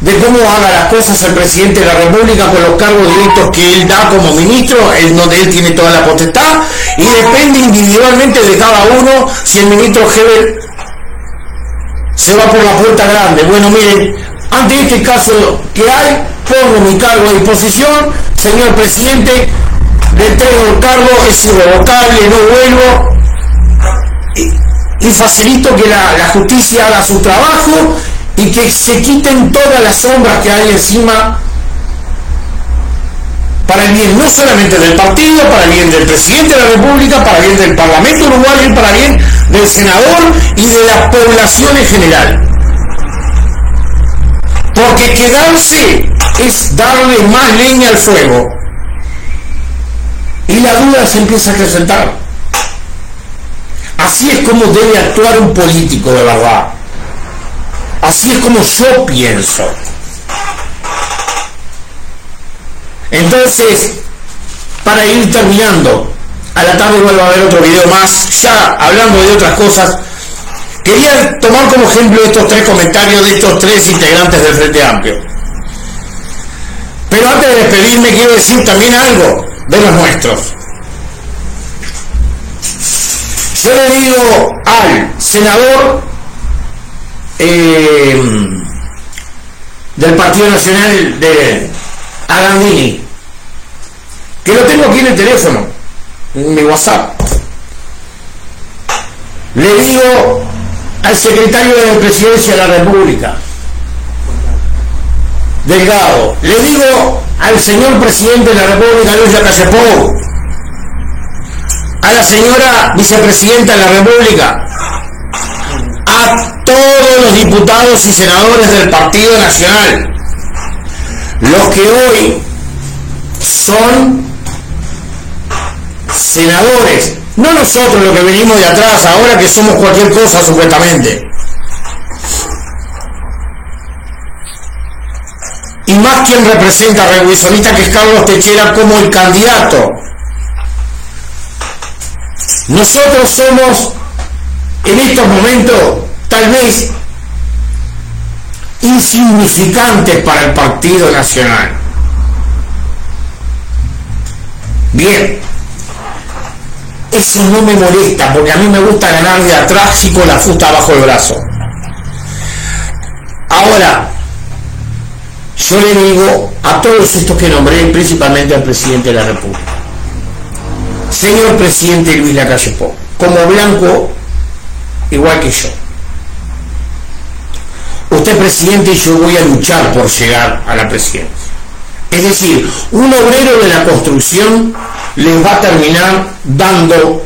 de cómo haga las cosas el presidente de la República con los cargos directos que él da como ministro, el donde él tiene toda la potestad, y depende individualmente de cada uno si el ministro Hebel se va por la puerta grande. Bueno, miren, ante este caso que hay, pongo mi cargo a disposición, señor presidente, le entrego el cargo, es irrevocable, no vuelvo, y, facilito que la justicia haga su trabajo y que se quiten todas las sombras que hay encima para el bien no solamente del partido, para el bien del presidente de la República, para el bien del Parlamento uruguayo y para el bien del senador y de la población en general. Porque quedarse es darle más leña al fuego. Y la duda se empieza a acrecentar. Así es como debe actuar un político de verdad. Así es como yo pienso. Entonces, para ir terminando, a la tarde vuelvo a ver otro video más, ya hablando de otras cosas. Quería tomar como ejemplo estos tres comentarios de estos tres integrantes del Frente Amplio. Pero antes de despedirme quiero decir también algo de los nuestros. Yo le digo al senador eh, del Partido Nacional de Agandini, que lo tengo aquí en el teléfono, en mi WhatsApp. Le digo al secretario de la Presidencia de la República, Delgado, le digo al señor presidente de la República, Luis Lacayepou, a la señora vicepresidenta de la República, a todos los diputados y senadores del Partido Nacional, los que hoy son senadores, no nosotros los que venimos de atrás, ahora que somos cualquier cosa supuestamente. Y más quien representa a Revolucionista que es Carlos Techera como el candidato. Nosotros somos en estos momentos tal vez insignificantes para el Partido Nacional. Bien, eso no me molesta porque a mí me gusta ganar de atrás y con la fusta bajo el brazo. Ahora, yo le digo a todos estos que nombré, principalmente al presidente de la República, señor presidente Luis Lacalle Pou, como blanco igual que yo. Usted presidente y yo voy a luchar por llegar a la presidencia. Es decir, un obrero de la construcción les va a terminar dando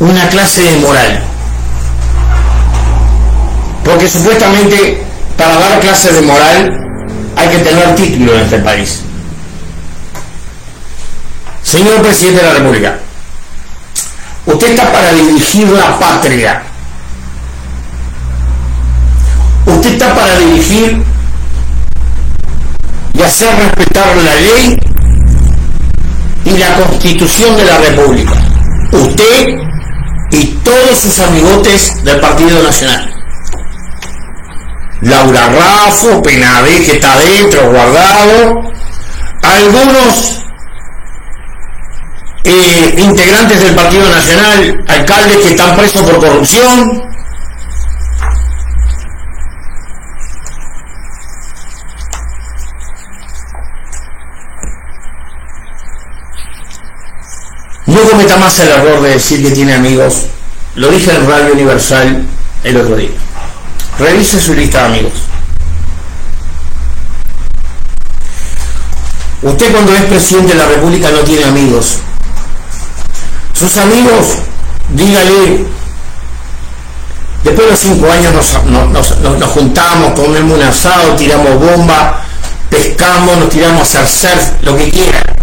una clase de moral. Porque supuestamente para dar clases de moral hay que tener título en este país. Señor presidente de la República, usted está para dirigir la patria. Usted está para dirigir y hacer respetar la ley y la constitución de la República. Usted y todos sus amigotes del Partido Nacional. Laura Raffo, Penade, que está adentro, guardado, algunos eh, integrantes del Partido Nacional, alcaldes que están presos por corrupción, No cometa más el error de decir que tiene amigos. Lo dije en Radio Universal el otro día. Revise su lista de amigos. Usted cuando es presidente de la República no tiene amigos. Sus amigos, dígale, después de cinco años nos, juntamos, comemos un asado, tiramos bomba, pescamos, nos tiramos a hacer lo que quiera.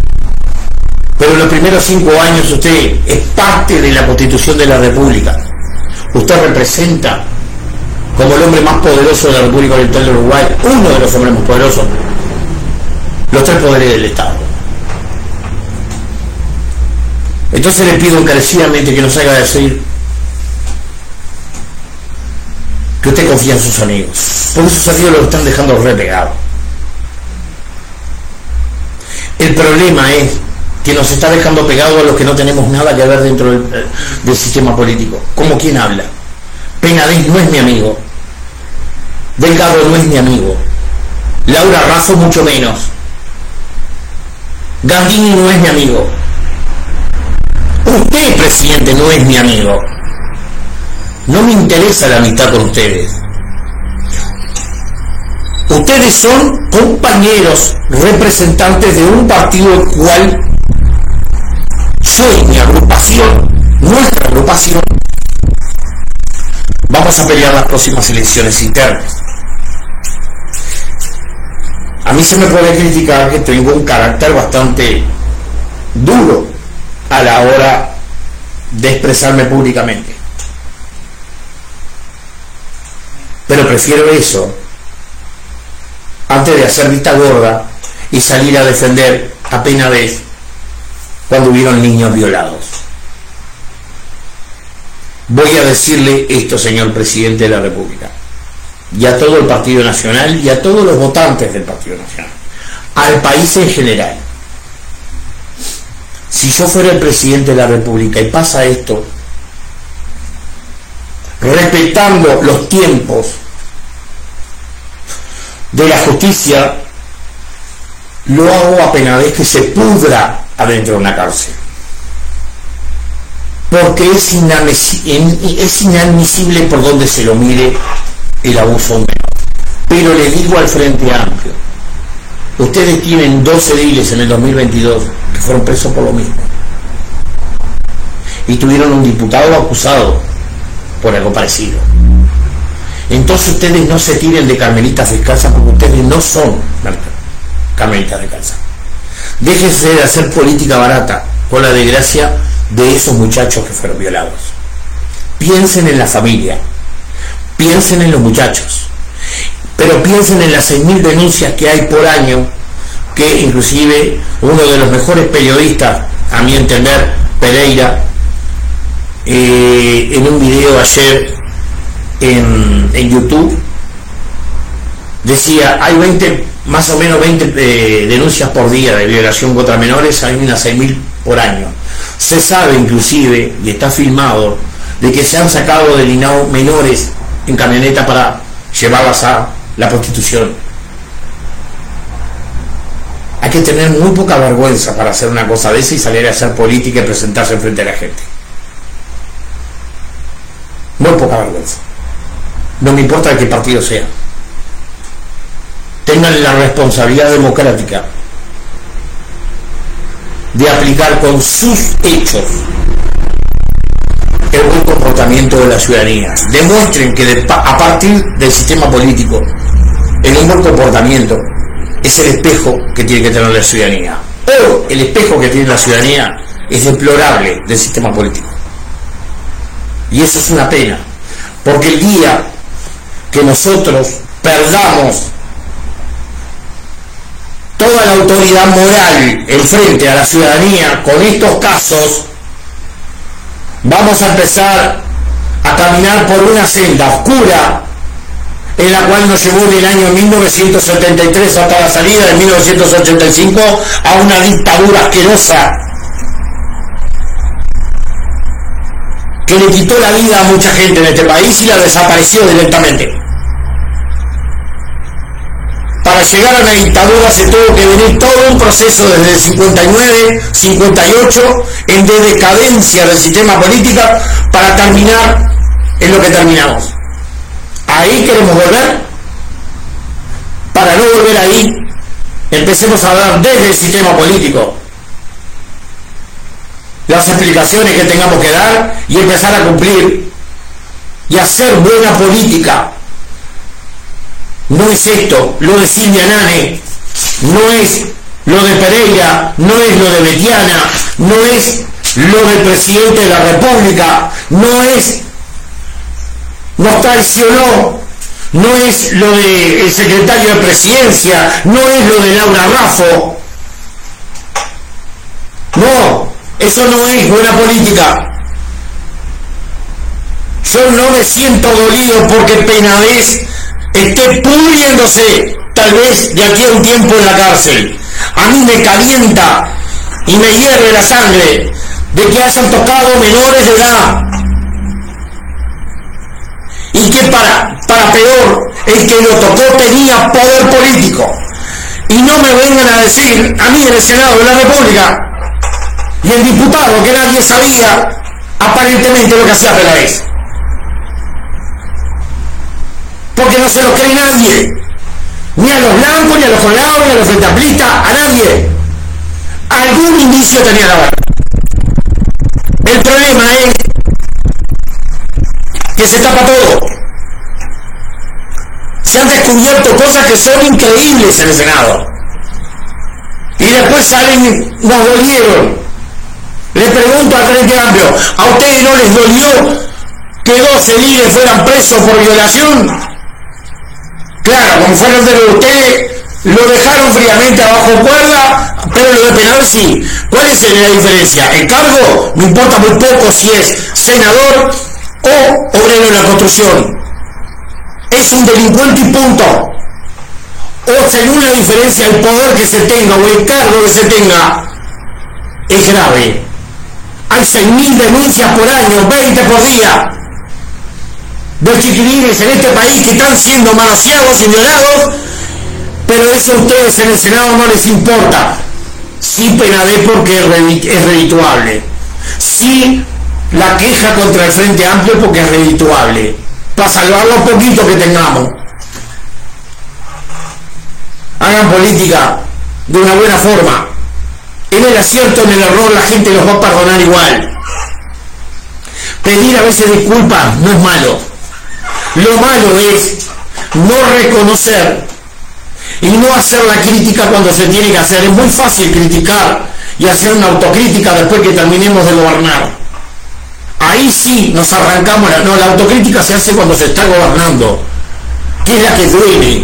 Pero en los primeros cinco años usted es parte de la constitución de la República. Usted representa como el hombre más poderoso de la República Oriental de Uruguay, uno de los hombres más poderosos, los tres poderes del Estado. Entonces le pido encarecidamente que nos haga decir que usted confía en sus amigos, porque sus amigos lo están dejando repegado. El problema es que nos está dejando pegados a los que no tenemos nada que ver dentro del, eh, sistema político. ¿Cómo quién habla? Penadez no es mi amigo. Delgado no es mi amigo. Laura Razo mucho menos. Gandini no es mi amigo. Usted, presidente, no es mi amigo. No me interesa la amistad con ustedes. Ustedes son compañeros, representantes de un partido cual soy mi agrupación, nuestra agrupación, vamos a pelear las próximas elecciones internas. A mí se me puede criticar que tengo un carácter bastante duro a la hora de expresarme públicamente. Pero prefiero eso antes de hacer vista gorda y salir a defender apenas vez cuando hubieron niños violados. Voy a decirle esto, señor presidente de la República, y a todo el Partido Nacional y a todos los votantes del Partido Nacional, al país en general. Si yo fuera el presidente de la República y pasa esto, respetando los tiempos de la justicia, lo hago apenas que se pudra adentro de una cárcel. Porque es, inadmisible por donde se lo mire el abuso menor. Pero le digo al Frente Amplio, ustedes tienen 12 ediles en el 2022 que fueron presos por lo mismo. Y tuvieron un diputado acusado por algo parecido. Entonces ustedes no se tiren de carmelitas descalzas porque ustedes no son carmelitas descalzas. Déjense de hacer política barata con la desgracia de esos muchachos que fueron violados. Piensen en la familia, piensen en los muchachos, pero piensen en las 6.000 denuncias que hay por año, que inclusive uno de los mejores periodistas, a mi entender, Pereira, eh, en un video ayer en, en YouTube, decía, hay 20 más o menos 20 eh, denuncias por día de violación contra menores, hay unas 6.000 por año. Se sabe inclusive, y está filmado, de que se han sacado del INAO menores en camioneta para llevarlas a la prostitución. Hay que tener muy poca vergüenza para hacer una cosa de esa y salir a hacer política y presentarse frente a la gente. Muy poca vergüenza. No me importa de qué partido sea tengan la responsabilidad democrática de aplicar con sus hechos el buen comportamiento de la ciudadanía. Demuestren que a partir del sistema político, el buen comportamiento es el espejo que tiene que tener la ciudadanía. Hoy el espejo que tiene la ciudadanía es deplorable del sistema político. Y eso es una pena, porque el día que nosotros perdamos toda la autoridad moral en frente a la ciudadanía con estos casos, vamos a empezar a caminar por una senda oscura en la cual nos llevó del año 1973 hasta la salida de 1985 a una dictadura asquerosa que le quitó la vida a mucha gente en este país y la desapareció directamente. Para llegar a la dictadura se tuvo que venir todo un proceso desde el 59, 58, en de decadencia del sistema político para terminar en lo que terminamos. Ahí queremos volver. Para no volver ahí, empecemos a dar desde el sistema político las explicaciones que tengamos que dar y empezar a cumplir y hacer buena política. No es esto, lo de Silvia Nane, no es lo de Pereira, no es lo de Betiana, no es lo del presidente de la República, no es nos traicionó, no es lo del secretario de presidencia, no es lo de Laura Raffo. No, eso no es buena política. Yo no me siento dolido porque Penades esté pudriéndose, tal vez de aquí a un tiempo en la cárcel. A mí me calienta y me hierve la sangre de que hayan tocado menores de edad y que para, para peor, el que lo tocó tenía poder político. Y no me vengan a decir a mí en el Senado de la República y el diputado que nadie sabía aparentemente lo que hacía Peláez. Porque no se lo cree nadie. Ni a los blancos, ni a los colados, ni a los frentaplistas, a nadie. Algún indicio tenía la verdad. El problema es que se tapa todo. Se han descubierto cosas que son increíbles en el Senado. Y después salen, nos dolieron. Le pregunto al Frente Amplio, ¿a ustedes no les dolió que 12 líderes fueran presos por violación? Claro, como fueron de ustedes, lo dejaron fríamente abajo cuerda, pero lo de penal sí. ¿Cuál es la diferencia? El cargo me importa muy poco si es senador o obrero en la construcción. Es un delincuente y punto. O según la diferencia el poder que se tenga o el cargo que se tenga, es grave. Hay 6.000 denuncias por año, 20 por día, de chiquilines en este país que están siendo manoseados y violados, pero eso a ustedes en el Senado no les importa. Sí penadé porque es redituable. Sí la queja contra el Frente Amplio porque es redituable, para salvar los poquitos que tengamos. Hagan política de una buena forma. En el acierto, en el error, la gente los va a perdonar igual. Pedir a veces disculpas no es malo. Lo malo es no reconocer y no hacer la crítica cuando se tiene que hacer. Es muy fácil criticar y hacer una autocrítica después que terminemos de gobernar ahí sí nos arrancamos, la, no, la autocrítica se hace cuando se está gobernando, que es la que duele.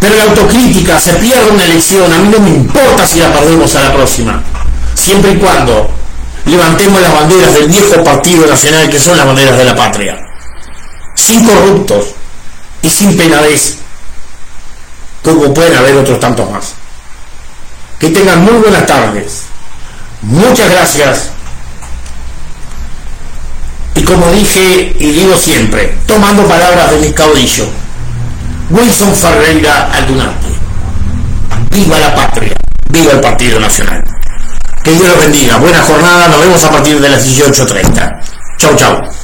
Pero la autocrítica se pierde una elección, a mí no me importa si la perdemos a la próxima, siempre y cuando levantemos las banderas del viejo Partido Nacional que son las banderas de la patria, sin corruptos y sin penadez, como pueden haber otros tantos más. Que tengan muy buenas tardes. Muchas gracias y como dije y digo siempre, tomando palabras de mi caudillo, Wilson Ferreira Aldunate, viva la patria, viva el Partido Nacional. Que Dios los bendiga, buena jornada, nos vemos a partir de las 18.30. Chau, chau.